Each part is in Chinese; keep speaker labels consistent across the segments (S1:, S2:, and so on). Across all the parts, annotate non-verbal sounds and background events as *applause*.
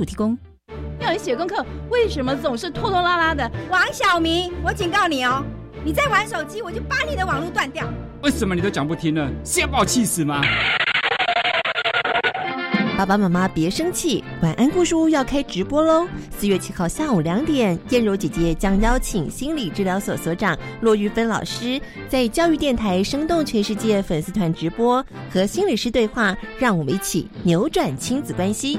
S1: 署提供。
S2: 要你写功课，为什么总是拖拖拉拉的？
S3: 王小明，我警告你哦，你再玩手机，我就把你的网络断掉。
S4: 为什么你都讲不听呢？是要把我气死吗？
S5: 爸爸妈妈别生气，晚安故事屋要开直播喽！四月七号下午两点，燕柔姐姐将邀请心理治疗所所长骆玉芬老师，在教育电台生动全世界粉丝团直播，和心理师对话，让我们一起扭转亲子关系。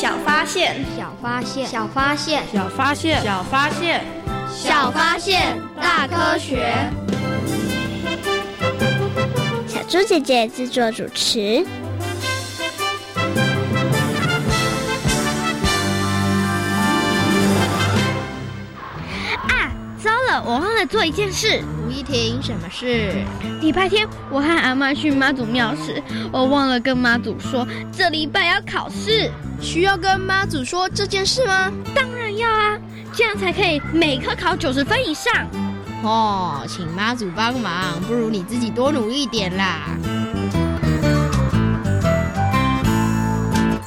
S6: 小发现，
S7: 小发现，小发现，
S2: 小发现，小发现，
S8: 小发现，大科学。
S7: 小猪姐姐制作主持。
S6: 做一件事。
S8: 吴一婷，什么事？
S6: 礼拜天我和阿妈去妈祖庙时，我忘了跟妈祖说这礼拜要考试。
S8: 需要跟妈祖说这件事吗？
S6: 当然要啊，这样才可以每科考九十分以上。
S8: 哦，请妈祖帮忙，不如你自己多努力点啦。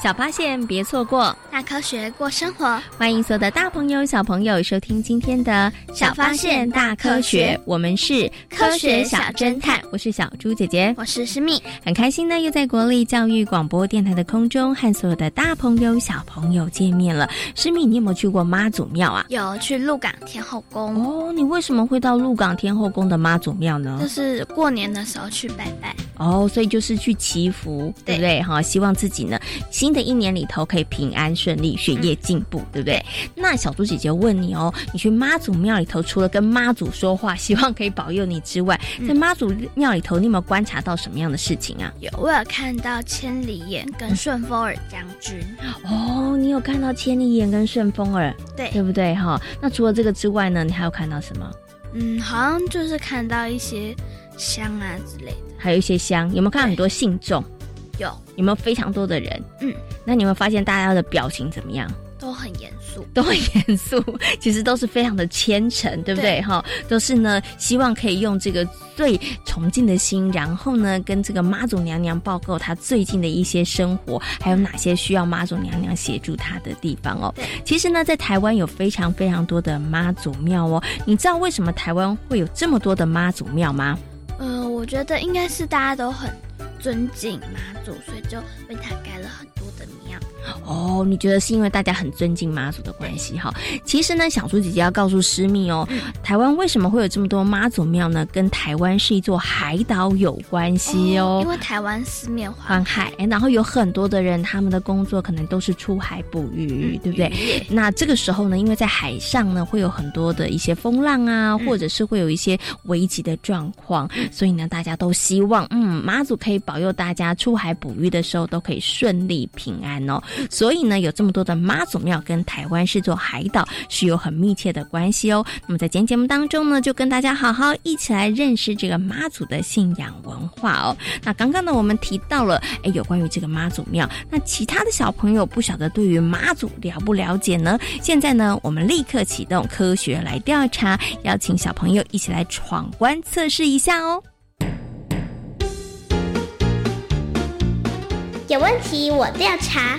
S1: 小发现，别错过
S7: 大科学过生活。
S1: 欢迎所有的大朋友、小朋友收听今天的《
S7: 小发现大科学》，
S1: 我们是
S7: 科学小侦探。
S1: 我是小猪姐姐，
S7: 我是诗蜜，
S1: 很开心呢，又在国立教育广播电台的空中和所有的大朋友、小朋友见面了。诗蜜，你有没有去过妈祖庙啊？
S7: 有，去鹿港天后宫。
S1: 哦，你为什么会到鹿港天后宫的妈祖庙呢？
S7: 就是过年的时候去拜拜。
S1: 哦，所以就是去祈福，对不对？哈，希望自己呢新的一年里头可以平安顺利，学业进步，对不对？那小猪姐姐问你哦，你去妈祖庙里头，除了跟妈祖说话，*laughs* 希望可以保佑你之外，在妈祖庙里头，你有没有观察到什么样的事情啊？
S7: 有，我有看到千里眼跟顺风耳将军。
S1: 哦，你有看到千里眼跟顺风耳，
S7: 对，
S1: 对不对？哈，那除了这个之外呢，你还有看到什么？
S7: 嗯，好像就是看到一些香啊之类的。
S1: 还有一些香，有没有看到很多信众？
S7: 有，
S1: 有没有非常多的人？
S7: 嗯，
S1: 那你会发现大家的表情怎么样？
S7: 都很严肃，
S1: 都很严肃，*laughs* 其实都是非常的虔诚，对不对？哈，都是呢，希望可以用这个最崇敬的心，然后呢，跟这个妈祖娘娘报告她最近的一些生活，还有哪些需要妈祖娘娘协助她的地方哦。其实呢，在台湾有非常非常多的妈祖庙哦。你知道为什么台湾会有这么多的妈祖庙吗？
S7: 呃，我觉得应该是大家都很尊敬妈祖，所以就为她盖了很多的庙。
S1: 哦，你觉得是因为大家很尊敬妈祖的关系哈？其实呢，小猪姐姐要告诉师密哦，台湾为什么会有这么多妈祖庙呢？跟台湾是一座海岛有关系哦。
S7: 因为台湾四面
S1: 环海，然后有很多的人，他们的工作可能都是出海捕鱼，对不对？那这个时候呢，因为在海上呢，会有很多的一些风浪啊，或者是会有一些危急的状况，所以呢，大家都希望，嗯，妈祖可以保佑大家出海捕鱼的时候都可以顺利平安哦。所以呢，有这么多的妈祖庙跟台湾是座海岛是有很密切的关系哦。那么在今天节目当中呢，就跟大家好好一起来认识这个妈祖的信仰文化哦。那刚刚呢，我们提到了哎，有关于这个妈祖庙，那其他的小朋友不晓得对于妈祖了不了解呢？现在呢，我们立刻启动科学来调查，邀请小朋友一起来闯关测试一下哦。
S9: 有问题我调查。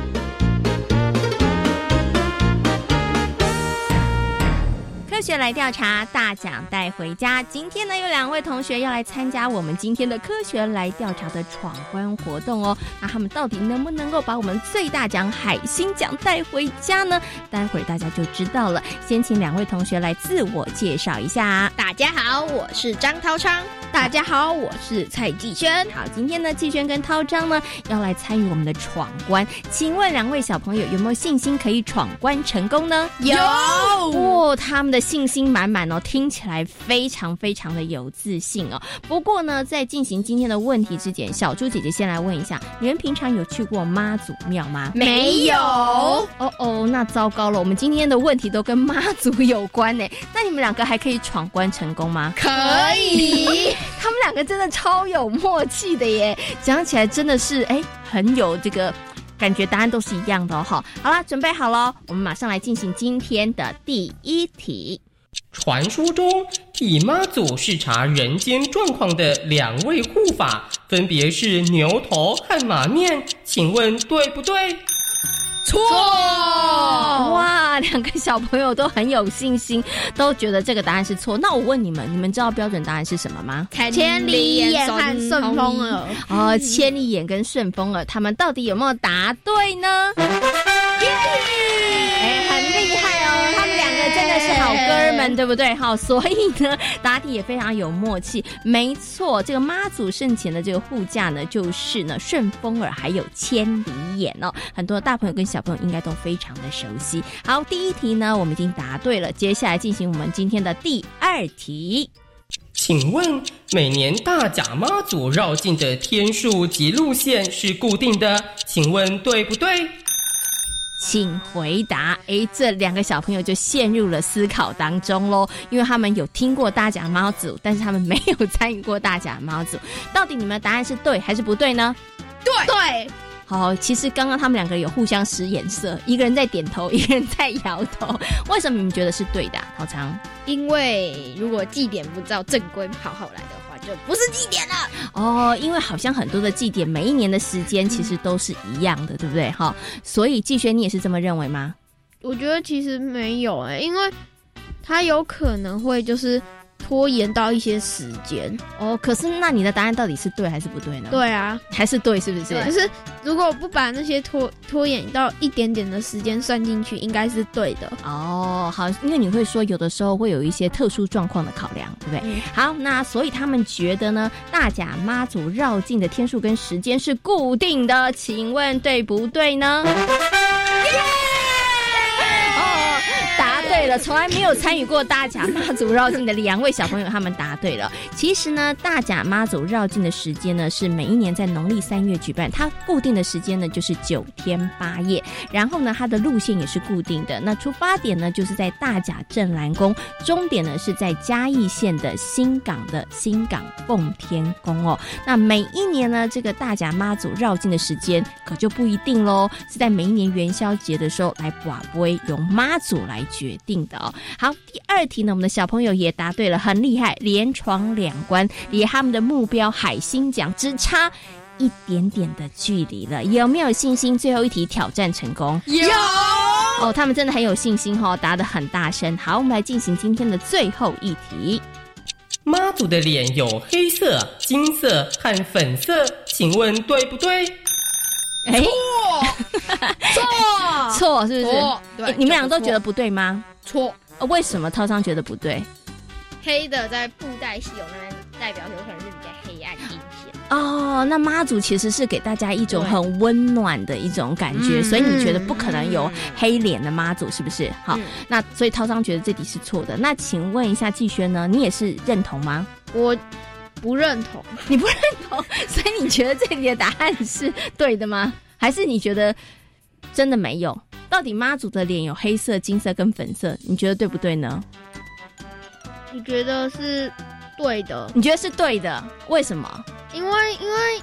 S1: 学来调查，大奖带回家。今天呢，有两位同学要来参加我们今天的科学来调查的闯关活动哦。那他们到底能不能够把我们最大奖海星奖带回家呢？待会儿大家就知道了。先请两位同学来自我介绍一下。
S10: 大家好，我是张涛昌。
S11: 大家好，我是蔡继轩。
S1: 好，今天呢，继轩跟涛章呢要来参与我们的闯关。请问两位小朋友有没有信心可以闯关成功呢？
S11: 有
S1: 哦，他们的。信心满满哦，听起来非常非常的有自信哦。不过呢，在进行今天的问题之前，小猪姐姐先来问一下：你们平常有去过妈祖庙吗？
S11: 没有。
S1: 哦哦，那糟糕了，我们今天的问题都跟妈祖有关呢。那你们两个还可以闯关成功吗？
S11: 可以。*laughs*
S1: 他们两个真的超有默契的耶，讲起来真的是哎，很有这个。感觉答案都是一样的哦，好，好了，准备好了，我们马上来进行今天的第一题。
S12: 传说中替妈祖视察人间状况的两位护法，分别是牛头和马面，请问对不对？
S11: 错
S1: 哇！两个小朋友都很有信心，都觉得这个答案是错。那我问你们，你们知道标准答案是什么吗？
S11: 千里眼和顺风耳。
S1: 哦，千里眼跟顺风耳，他们到底有没有答对呢？哎，很厉害哦！他们的是好哥们，对不对？好，所以呢，答题也非常有默契。没错，这个妈祖圣前的这个护驾呢，就是呢顺风耳还有千里眼哦。很多大朋友跟小朋友应该都非常的熟悉。好，第一题呢，我们已经答对了。接下来进行我们今天的第二题，
S12: 请问每年大甲妈祖绕境的天数及路线是固定的，请问对不对？
S1: 请回答。哎，这两个小朋友就陷入了思考当中喽，因为他们有听过大甲猫组，但是他们没有参与过大甲猫组。到底你们的答案是对还是不对呢？
S11: 对对。
S1: 好，其实刚刚他们两个有互相使眼色，一个人在点头，*laughs* 一个人在摇头。为什么你们觉得是对的？陶长？
S11: 因为如果祭典不照正规跑好来的。就不是祭典了
S1: 哦，因为好像很多的祭典每一年的时间其实都是一样的，对不对？哈，所以季轩，你也是这么认为吗？
S11: 我觉得其实没有哎，因为他有可能会就是。拖延到一些时间
S1: 哦，可是那你的答案到底是对还是不对呢？
S11: 对啊，
S1: 还是对，是不是？
S11: 就是如果不把那些拖拖延到一点点的时间算进去，应该是对的
S1: 哦。好，因为你会说有的时候会有一些特殊状况的考量，对不对？好，那所以他们觉得呢，大甲妈祖绕境的天数跟时间是固定的，请问对不对呢？对了，从来没有参与过大甲妈祖绕境的两位小朋友，他们答对了。其实呢，大甲妈祖绕境的时间呢是每一年在农历三月举办，它固定的时间呢就是九天八夜，然后呢它的路线也是固定的。那出发点呢就是在大甲镇澜宫，终点呢是在嘉义县的新港的新港奉天宫哦。那每一年呢，这个大甲妈祖绕境的时间可就不一定喽，是在每一年元宵节的时候来把杯，由妈祖来决定的哦。好，第二题呢，我们的小朋友也答对了，很厉害，连闯两关，离他们的目标海星奖只差一点点的距离了。有没有信心？最后一题挑战成功？
S11: 有
S1: 哦，他们真的很有信心哈，答得很大声。好，我们来进行今天的最后一题。
S12: 妈祖的脸有黑色、金色和粉色，请问对不对？
S1: 哎，
S11: 错 *laughs*
S1: 错是不是？
S11: 对，
S1: 你们两个都觉得不对吗？
S11: 错。
S1: 为什么涛商觉得不对？
S11: 黑的在布袋戏有那边代表有可能是比较黑暗阴险。
S1: 哦，那妈祖其实是给大家一种很温暖的一种感觉，所以你觉得不可能有黑脸的妈祖，是不是？好，那所以涛商觉得这题是错的。那请问一下季轩呢？你也是认同吗？
S11: 我不认同，
S1: 你不认同，所以你觉得这里的答案是对的吗？还是你觉得真的没有？到底妈祖的脸有黑色、金色跟粉色，你觉得对不对呢？
S11: 我觉得是对的。
S1: 你觉得是对的？为什么？
S11: 因为因为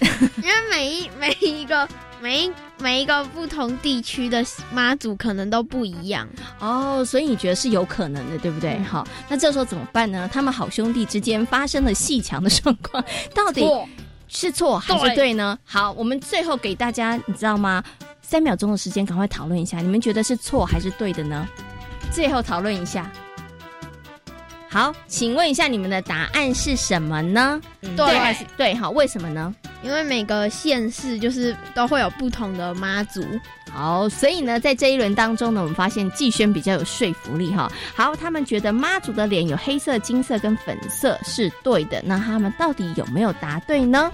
S11: *laughs* 因为每一每一个每一每一个不同地区的妈祖可能都不一样
S1: 哦，所以你觉得是有可能的，对不对？好，那这时候怎么办呢？他们好兄弟之间发生了戏强的状况，到底是错还是对呢？好，我们最后给大家，你知道吗？三秒钟的时间，赶快讨论一下，你们觉得是错还是对的呢？最后讨论一下。好，请问一下你们的答案是什么呢？
S11: 对
S1: 还是对？好，为什么呢？
S11: 因为每个县市就是都会有不同的妈祖。
S1: 好，所以呢，在这一轮当中呢，我们发现季轩比较有说服力哈。好，他们觉得妈祖的脸有黑色、金色跟粉色是对的，那他们到底有没有答对呢？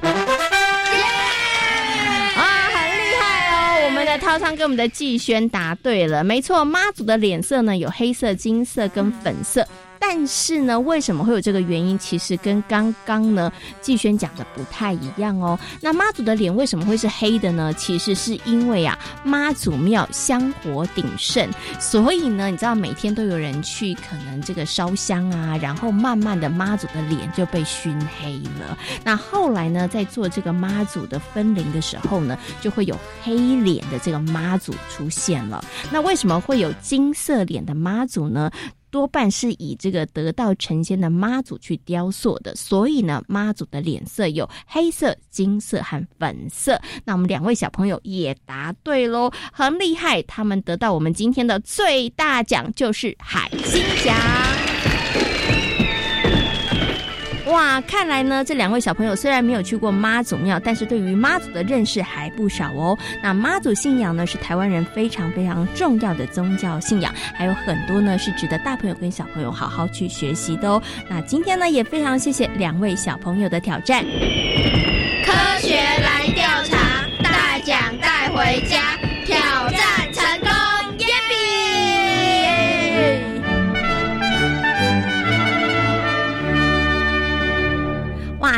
S1: 我们的涛昌跟我们的季轩答对了，没错，妈祖的脸色呢有黑色、金色跟粉色。但是呢，为什么会有这个原因？其实跟刚刚呢季轩讲的不太一样哦。那妈祖的脸为什么会是黑的呢？其实是因为啊，妈祖庙香火鼎盛，所以呢，你知道每天都有人去，可能这个烧香啊，然后慢慢的妈祖的脸就被熏黑了。那后来呢，在做这个妈祖的分灵的时候呢，就会有黑脸的这个妈祖出现了。那为什么会有金色脸的妈祖呢？多半是以这个得道成仙的妈祖去雕塑的，所以呢，妈祖的脸色有黑色、金色和粉色。那我们两位小朋友也答对喽，很厉害！他们得到我们今天的最大奖，就是海星奖。哇，看来呢，这两位小朋友虽然没有去过妈祖庙，但是对于妈祖的认识还不少哦。那妈祖信仰呢，是台湾人非常非常重要的宗教信仰，还有很多呢是值得大朋友跟小朋友好好去学习的哦。那今天呢，也非常谢谢两位小朋友的挑战。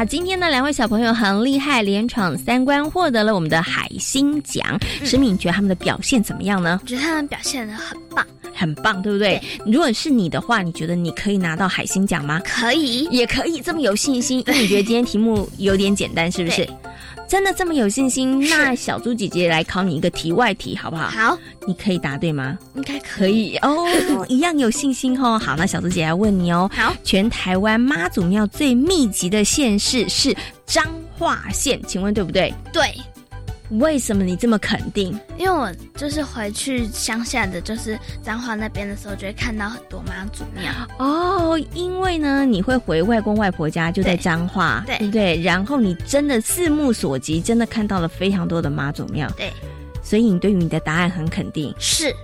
S1: 哇，今天呢，两位小朋友很厉害，连闯三关，获得了我们的海星奖。石敏觉得他们的表现怎么样呢？
S7: 我觉得他们表现的很棒，
S1: 很棒，对不对？如果是你的话，你觉得你可以拿到海星奖吗？
S7: 可以，
S1: 也可以，这么有信心？因为你觉得今天题目有点简单，是不是？真的这么有信心？那小猪姐姐来考你一个题外题，好不好？
S7: 好，
S1: 你可以答对吗？
S7: 应该可以
S1: 哦，*laughs* 一样有信心哦。好，那小猪姐姐来问你哦。
S7: 好，
S1: 全台湾妈祖庙最密集的县市是彰化县，请问对不对？
S7: 对。
S1: 为什么你这么肯定？
S7: 因为我就是回去乡下的，就是彰化那边的时候，就会看到很多妈祖庙
S1: 哦。因为呢，你会回外公外婆家，就在彰化，对不对？然后你真的四目所及，真的看到了非常多的妈祖庙，
S7: 对。
S1: 所以你对于你的答案很肯定，
S7: 是。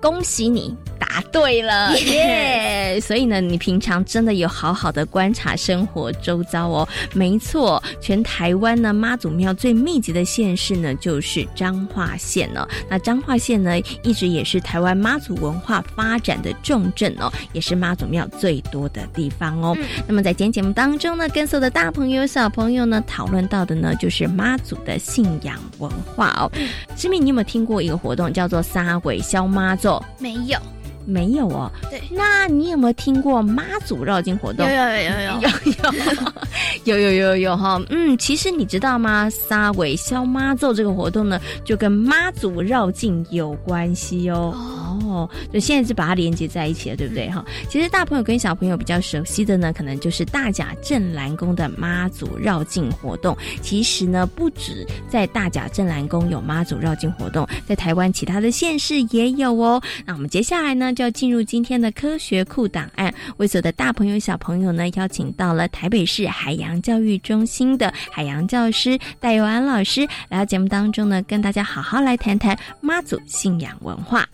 S1: 恭喜你答答对了，*laughs* 耶！所以呢，你平常真的有好好的观察生活周遭哦。没错，全台湾呢妈祖庙最密集的县市呢就是彰化县哦。那彰化县呢一直也是台湾妈祖文化发展的重镇哦，也是妈祖庙最多的地方哦。那么在今天节目当中呢，跟所有的大朋友小朋友呢讨论到的呢就是妈祖的信仰文化哦。知敏，你有没有听过一个活动叫做撒鬼消妈祖？
S7: 没有。
S1: 没有哦。
S7: 对，
S1: 那你有没有听过妈祖绕境活动？
S7: 有有有有 *laughs*
S1: 有有有有有有有哈。嗯，其实你知道吗？撒尾消妈咒这个活动呢，就跟妈祖绕境有关系。哦哦就现在是把它连接在一起了，对不对哈？其实大朋友跟小朋友比较熟悉的呢，可能就是大甲镇澜宫的妈祖绕境活动。其实呢，不止在大甲镇澜宫有妈祖绕境活动，在台湾其他的县市也有哦。那我们接下来呢？就要进入今天的科学库档案，为所的大朋友小朋友呢，邀请到了台北市海洋教育中心的海洋教师戴佑安老师来到节目当中呢，跟大家好好来谈谈妈祖信仰文化。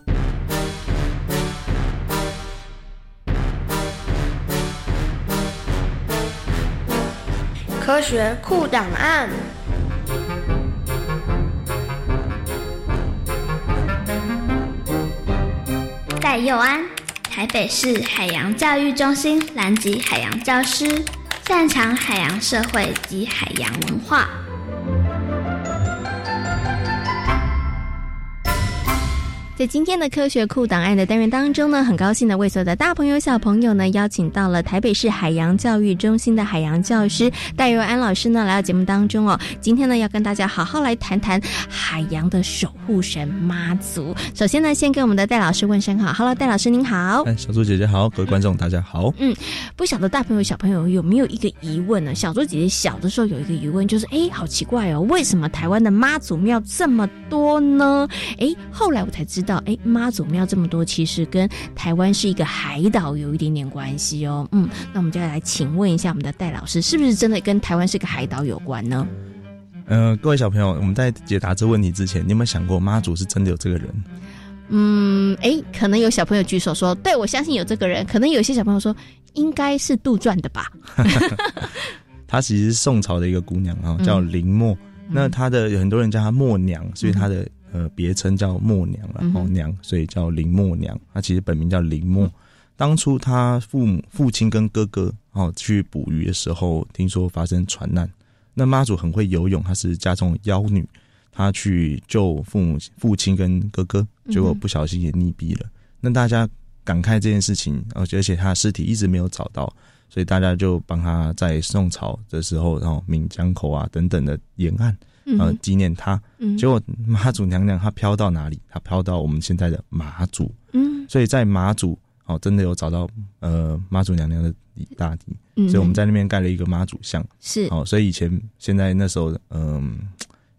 S13: 科学酷档案。
S7: 戴佑安，台北市海洋教育中心南极海洋教师，擅长海洋社会及海洋文化。
S1: 在今天的科学库档案的单元当中呢，很高兴的为所有的大朋友小朋友呢邀请到了台北市海洋教育中心的海洋教师戴佑安老师呢来到节目当中哦。今天呢要跟大家好好来谈谈海洋的守护神妈祖。首先呢，先跟我们的戴老师问声好，Hello，戴老师您好。
S14: 哎，小猪姐姐好，各位观众大家好。
S1: 嗯，不晓得大朋友小朋友有没有一个疑问呢？小猪姐姐小的时候有一个疑问，就是哎，好奇怪哦，为什么台湾的妈祖庙这么多呢？哎，后来我才知。到哎，妈祖庙这么多，其实跟台湾是一个海岛有一点点关系哦。嗯，那我们就要来请问一下我们的戴老师，是不是真的跟台湾是个海岛有关呢？
S14: 呃，各位小朋友，我们在解答这问题之前，你有没有想过妈祖是真的有这个人？
S1: 嗯，哎，可能有小朋友举手说，对我相信有这个人。可能有些小朋友说，应该是杜撰的吧。*laughs* *laughs*
S14: 她其实是宋朝的一个姑娘啊，叫林默。那她的很多人叫她默娘，所以她的。呃，别称叫默娘了，哦娘，所以叫林默娘。她其实本名叫林默。当初她父母、父亲跟哥哥哦去捕鱼的时候，听说发生船难。那妈祖很会游泳，她是家中妖女，她去救父母、父亲跟哥哥，结果不小心也溺毙了。那大家感慨这件事情，而且而且她的尸体一直没有找到，所以大家就帮她在宋朝的时候，然后闽江口啊等等的沿岸。呃，纪念他，结果妈祖娘娘她飘到哪里？她飘到我们现在的马祖，嗯，所以在马祖哦，真的有找到呃妈祖娘娘的大地，所以我们在那边盖了一个妈祖像，
S1: 是。
S14: 哦，所以以前现在那时候嗯，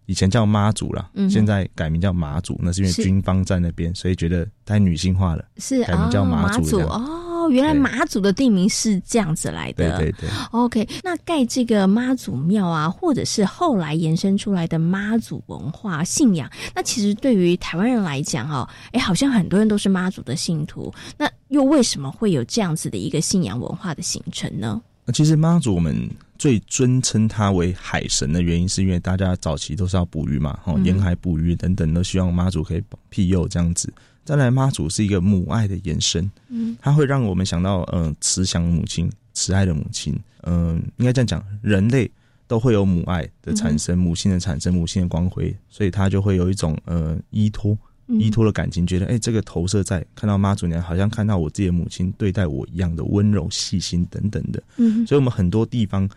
S14: 以前叫妈祖了，现在改名叫马祖，那是因为军方在那边，所以觉得太女性化了，
S1: 是
S14: 改名叫
S1: 马
S14: 祖
S1: 哦。原来妈祖的地名是这样子来的。
S14: 对对对。
S1: OK，那盖这个妈祖庙啊，或者是后来延伸出来的妈祖文化信仰，那其实对于台湾人来讲，哈，哎，好像很多人都是妈祖的信徒。那又为什么会有这样子的一个信仰文化的形成呢？
S14: 那其实妈祖我们最尊称他为海神的原因，是因为大家早期都是要捕鱼嘛，哦，沿海捕鱼等等，都希望妈祖可以庇佑这样子。再来，妈祖是一个母爱的延伸，嗯，它会让我们想到，嗯，慈祥母亲、慈爱的母亲，嗯，应该这样讲，人类都会有母爱的产生，母性的产生，母性的光辉，所以它就会有一种，呃，依托、依托的感情，觉得，哎，这个投射在看到妈祖娘，好像看到我自己的母亲对待我一样的温柔、细心等等的，嗯，所以我们很多地方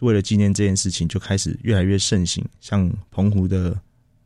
S14: 为了纪念这件事情，就开始越来越盛行，像澎湖的。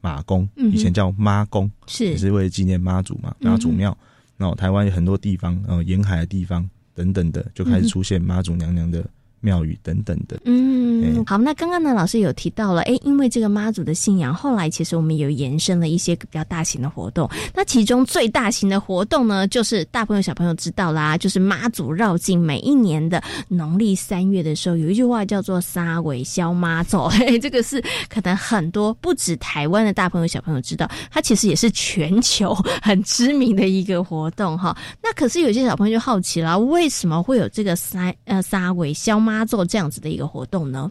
S14: 马公以前叫妈公，
S1: 是。
S14: 也是为了纪念妈祖嘛，妈祖庙。然后台湾有很多地方，然后沿海的地方等等的，就开始出现妈祖娘娘的庙宇等等的。
S1: 嗯，好，那刚刚呢，老师有提到了，哎，因为这个妈祖的信仰，后来其实我们有延伸了一些比较大型的活动。那其中最大型的活动呢，就是大朋友小朋友知道啦，就是妈祖绕境。每一年的农历三月的时候，有一句话叫做“杀尾消妈祖 *laughs* ”，这个是可能很多不止台湾的大朋友小朋友知道，它其实也是全球很知名的一个活动哈。那可是有些小朋友就好奇了，为什么会有这个“杀呃杀尾消妈他做”这样子的一个活动呢？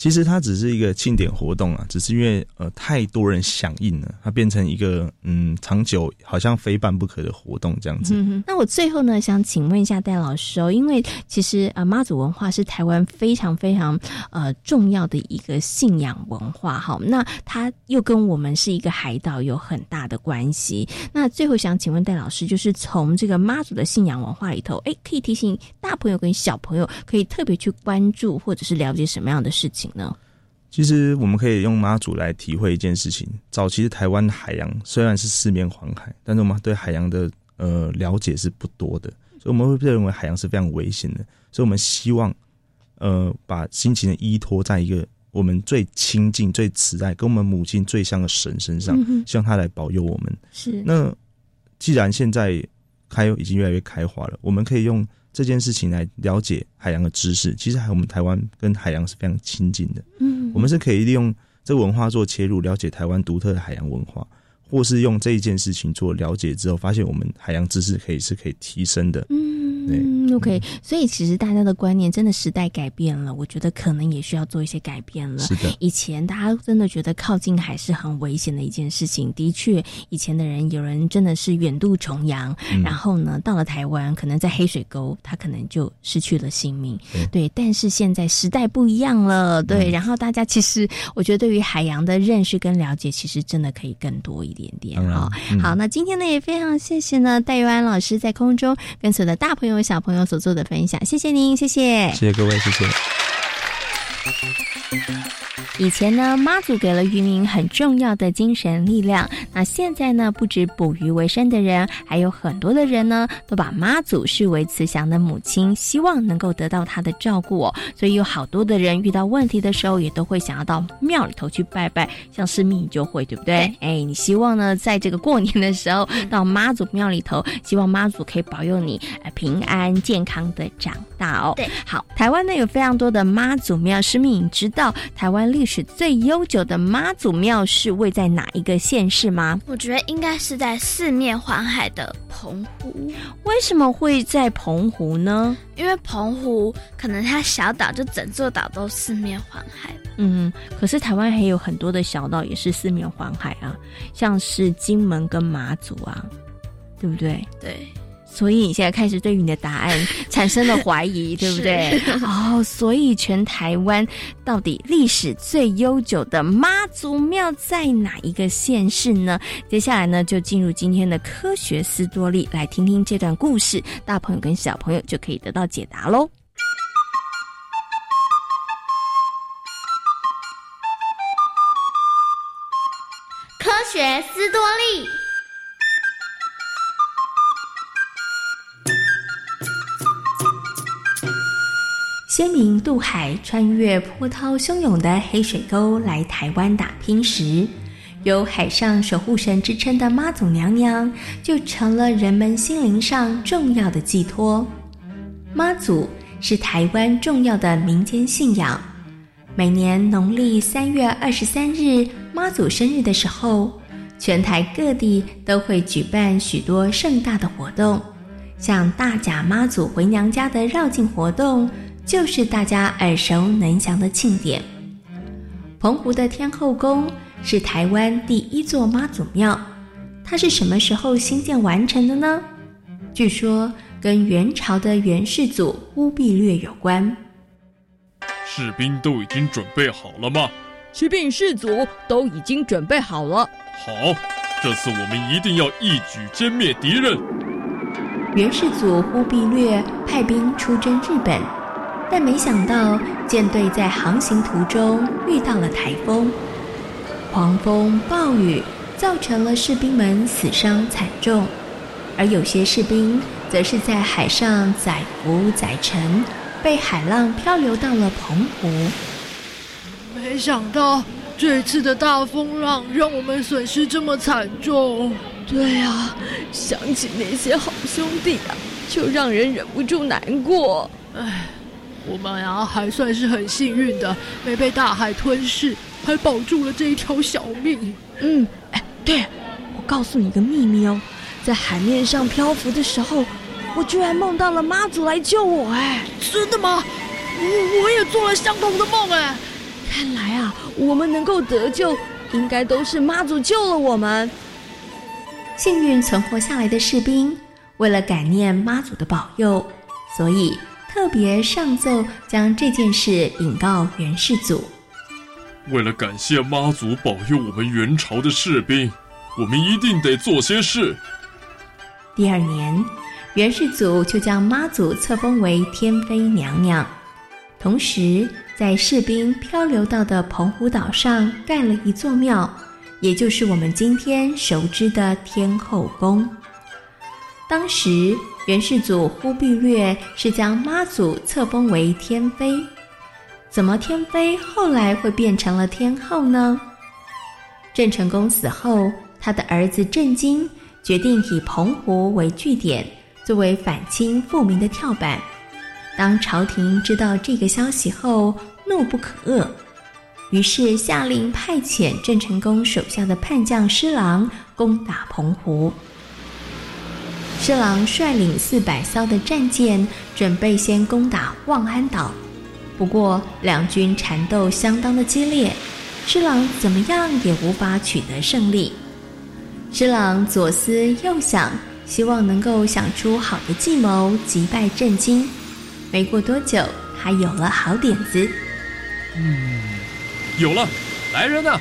S14: 其实它只是一个庆典活动啊，只是因为呃太多人响应了，它变成一个嗯长久好像非办不可的活动这样子。
S1: 嗯那我最后呢想请问一下戴老师哦，因为其实呃妈祖文化是台湾非常非常呃重要的一个信仰文化哈，那它又跟我们是一个海岛有很大的关系。那最后想请问戴老师，就是从这个妈祖的信仰文化里头，哎，可以提醒大朋友跟小朋友可以特别去关注或者是了解什么样的事情？呢？
S14: 其实我们可以用妈祖来体会一件事情。早期的台湾海洋虽然是四面环海，但是我们对海洋的呃了解是不多的，所以我们会认为海洋是非常危险的。所以我们希望呃把心情的依托在一个我们最亲近、最慈爱、跟我们母亲最像的神身上，希望他来保佑我们。
S1: 是
S14: 那既然现在开已经越来越开化了，我们可以用。这件事情来了解海洋的知识，其实还我们台湾跟海洋是非常亲近的。嗯，我们是可以利用这个文化做切入，了解台湾独特的海洋文化，或是用这一件事情做了解之后，发现我们海洋知识可以是可以提升的。
S1: 嗯，对，OK。所以其实大家的观念真的时代改变了，我觉得可能也需要做一些改变了。
S14: 是的，
S1: 以前大家真的觉得靠近海是很危险的一件事情。的确，以前的人有人真的是远渡重洋，然后呢到了台湾，可能在黑水沟，他可能就失去了性命。对，但是现在时代不一样了，对。然后大家其实，我觉得对于海洋的认识跟了解，其实真的可以更多一点点啊。好，那今天呢也非常谢谢呢戴玉安老师在空中跟所有的大朋友小朋友所做的分享，谢谢您，谢谢，
S14: 谢谢各位，谢谢。
S1: 以前呢，妈祖给了渔民很重要的精神力量。那现在呢，不止捕鱼为生的人，还有很多的人呢，都把妈祖视为慈祥的母亲，希望能够得到她的照顾哦。所以有好多的人遇到问题的时候，也都会想要到庙里头去拜拜。像是命就会，对不对？哎，你希望呢，在这个过年的时候到妈祖庙里头，希望妈祖可以保佑你平安健康的长大哦。
S11: 对，
S1: 好，台湾呢有非常多的妈祖庙，是你知道台湾历史最悠久的妈祖庙是位在哪一个县市吗？
S11: 我觉得应该是在四面环海的澎湖。
S1: 为什么会在澎湖呢？
S11: 因为澎湖可能它小岛，就整座岛都四面环海。
S1: 嗯，可是台湾还有很多的小岛也是四面环海啊，像是金门跟马祖啊，对不对？
S11: 对。
S1: 所以你现在开始对于你的答案产生了怀疑，*laughs* 对不对？哦，所以全台湾到底历史最悠久的妈祖庙在哪一个县市呢？接下来呢，就进入今天的科学斯多利，来听听这段故事，大朋友跟小朋友就可以得到解答喽。
S7: 科学斯多利。
S1: 先民渡海，穿越波涛汹涌的黑水沟来台湾打拼时，有海上守护神之称的妈祖娘娘，就成了人们心灵上重要的寄托。妈祖是台湾重要的民间信仰。每年农历三月二十三日妈祖生日的时候，全台各地都会举办许多盛大的活动，像大甲妈祖回娘家的绕境活动。就是大家耳熟能详的庆典。澎湖的天后宫是台湾第一座妈祖庙，它是什么时候兴建完成的呢？据说跟元朝的元世祖忽必烈有关。
S15: 士兵都已经准备好了吗？
S16: 启禀世祖，都已经准备好了。
S15: 好，这次我们一定要一举歼灭敌人。
S1: 元世祖忽必烈派兵出征日本。但没想到，舰队在航行途中遇到了台风，狂风暴雨造成了士兵们死伤惨重，而有些士兵则是在海上载浮载沉，被海浪漂流到了澎湖。
S17: 没想到这次的大风浪让我们损失这么惨重。
S18: 对啊，想起那些好兄弟啊，就让人忍不住难过。
S17: 唉，我们啊还算是很幸运的，没被大海吞噬，还保住了这一条小命。
S18: 嗯，哎，对，我告诉你一个秘密哦，在海面上漂浮的时候，我居然梦到了妈祖来救我。哎，
S17: 真的吗？我我也做了相同的梦。哎，
S18: 看来啊，我们能够得救，应该都是妈祖救了我们。
S1: 幸运存活下来的士兵，为了感念妈祖的保佑，所以特别上奏将这件事禀告元世祖。
S15: 为了感谢妈祖保佑我们元朝的士兵，我们一定得做些事。
S1: 第二年，元世祖就将妈祖册封为天妃娘娘，同时在士兵漂流到的澎湖岛上盖了一座庙。也就是我们今天熟知的天后宫。当时元世祖忽必烈是将妈祖册封为天妃，怎么天妃后来会变成了天后呢？郑成功死后，他的儿子郑经决定以澎湖为据点，作为反清复明的跳板。当朝廷知道这个消息后，怒不可遏。于是下令派遣郑成功手下的叛将施琅攻打澎湖。施琅率领四百艘的战舰，准备先攻打望安岛。不过两军缠斗相当的激烈，施琅怎么样也无法取得胜利。施琅左思右想，希望能够想出好的计谋击败郑经。没过多久，他有了好点子。
S15: 嗯。有了，来人呐！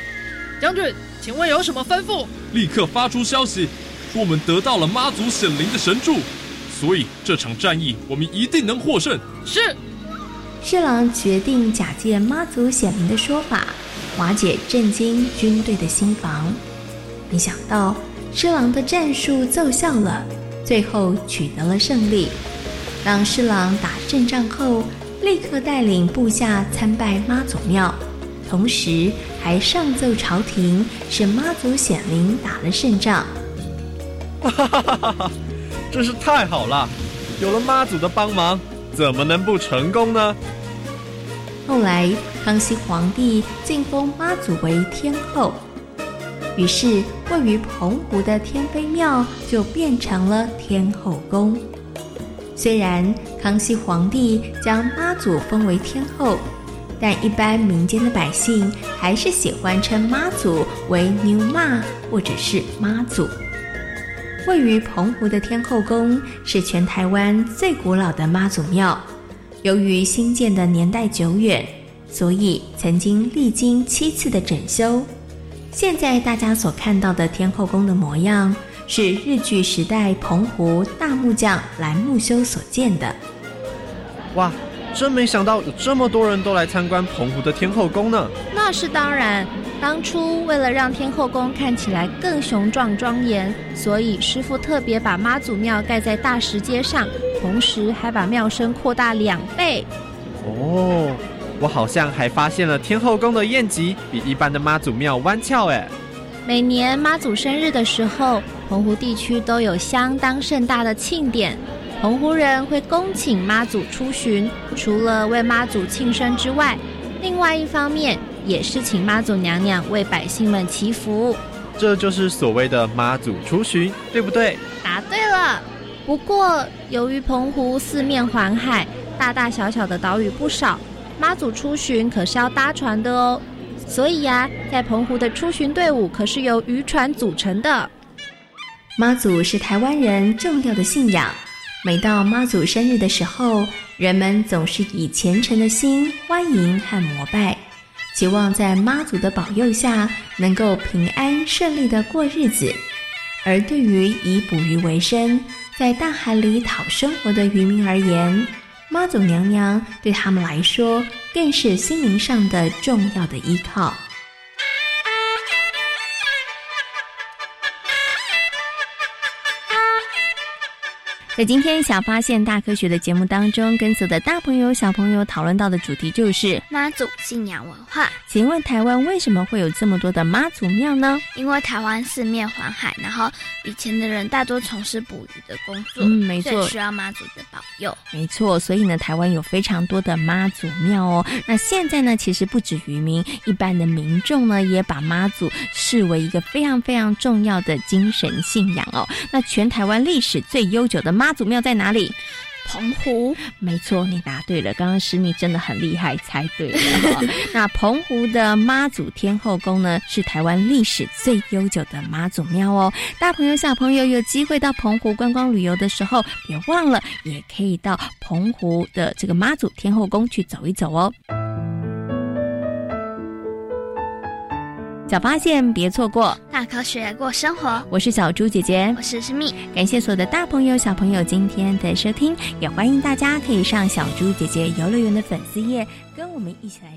S17: 将军，请问有什么吩咐？
S15: 立刻发出消息，说我们得到了妈祖显灵的神助，所以这场战役我们一定能获胜。
S17: 是。
S1: 侍郎决定假借妈祖显灵的说法，瓦解震惊军队的心防。没想到，侍郎的战术奏效了，最后取得了胜利。当侍郎打胜仗后，立刻带领部下参拜妈祖庙。同时还上奏朝廷，是妈祖显灵打了胜仗。
S19: 哈哈哈哈哈！真是太好了，有了妈祖的帮忙，怎么能不成功呢？
S1: 后来康熙皇帝晋封妈祖为天后，于是位于澎湖的天妃庙就变成了天后宫。虽然康熙皇帝将妈祖封为天后。但一般民间的百姓还是喜欢称妈祖为牛妈或者是妈祖。位于澎湖的天后宫是全台湾最古老的妈祖庙，由于新建的年代久远，所以曾经历经七次的整修。现在大家所看到的天后宫的模样，是日据时代澎湖大木匠蓝木修所建的。
S19: 哇！真没想到有这么多人都来参观澎湖的天后宫呢。
S20: 那是当然，当初为了让天后宫看起来更雄壮庄严，所以师傅特别把妈祖庙盖在大石阶上，同时还把庙身扩大两倍。
S19: 哦，我好像还发现了天后宫的宴席比一般的妈祖庙弯翘哎。
S20: 每年妈祖生日的时候，澎湖地区都有相当盛大的庆典。澎湖人会恭请妈祖出巡，除了为妈祖庆生之外，另外一方面也是请妈祖娘娘为百姓们祈福。
S19: 这就是所谓的妈祖出巡，对不对？
S20: 答对了。不过，由于澎湖四面环海，大大小小的岛屿不少，妈祖出巡可是要搭船的哦。所以呀，在澎湖的出巡队伍可是由渔船组成的。
S1: 妈祖是台湾人重要的信仰。每到妈祖生日的时候，人们总是以虔诚的心欢迎和膜拜，希望在妈祖的保佑下能够平安顺利的过日子。而对于以捕鱼为生，在大海里讨生活的渔民而言，妈祖娘娘对他们来说更是心灵上的重要的依靠。在今天小发现大科学的节目当中，跟所有的大朋友小朋友讨论到的主题就是
S7: 妈祖信仰文化。
S1: 请问台湾为什么会有这么多的妈祖庙呢？
S7: 因为台湾四面环海，然后以前的人大多从事捕鱼的工作，
S1: 嗯，没错，
S7: 需要妈祖的保佑。
S1: 没错，所以呢，台湾有非常多的妈祖庙哦。那现在呢，其实不止渔民，一般的民众呢，也把妈祖视为一个非常非常重要的精神信仰哦。那全台湾历史最悠久的妈祖庙在哪里？
S7: 澎湖，
S1: 没错，你答对了。刚刚诗密真的很厉害，猜对了。*laughs* 那澎湖的妈祖天后宫呢，是台湾历史最悠久的妈祖庙哦。大朋友小朋友有机会到澎湖观光旅游的时候，别忘了也可以到澎湖的这个妈祖天后宫去走一走哦。小发现，别错过
S7: 大科学过生活。
S1: 我是小猪姐姐，
S7: 我是思密。
S1: 感谢所有的大朋友、小朋友今天的收听，也欢迎大家可以上小猪姐姐游乐园的粉丝页，跟我们一起来。